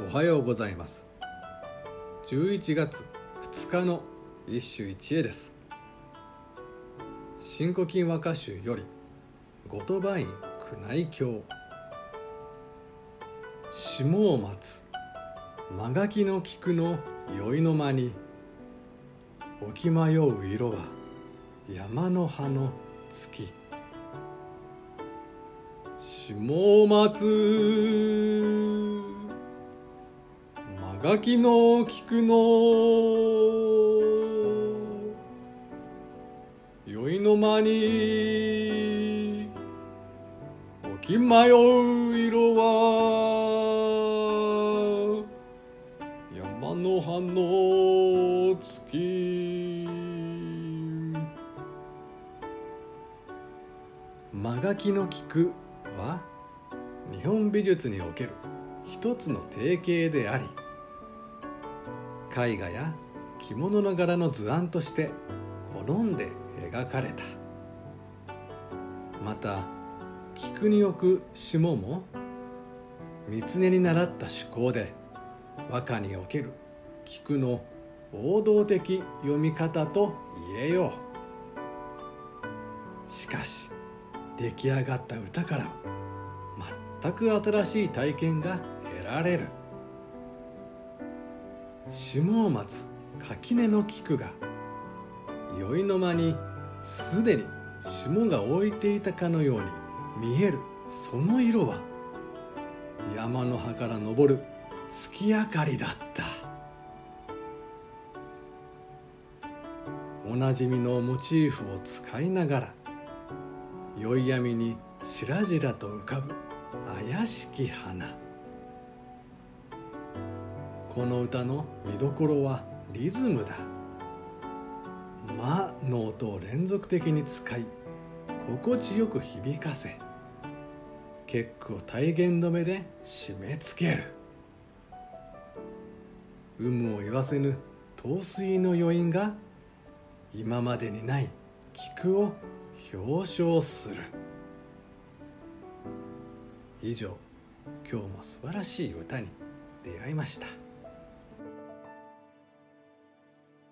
おはようございます。11月2日の一首一会です。新古今和歌集より後鳥羽院宮内経。霜を待つ間垣の菊の宵の間に置き迷う色は山の葉の月。霜を待つ。間垣の菊の。宵の間に置き迷う色は。山の葉の月。間垣の菊は日本美術における一つの定型であり絵画や着物の柄の図案として好んで描かれたまた菊に置く霜も三常に習った趣向で和歌における菊の王道的読み方と言えよう。しかし出来上がった歌から全く新しい体験が得られる。霜を待つ垣根の菊が宵の間にすでに霜が置いていたかのように見えるその色は山の葉から昇る月明かりだった。おなじみのモチーフを使いながら宵闇にしらじらと浮かぶ怪しき花。この歌の見どころはリズムだ「ま」の音を連続的に使い心地よく響かせ結句を体言止めで締め付ける。有無を言わせぬ陶酔の余韻が今までにない菊を表彰する。以上今日も素晴らしい歌に出会いました。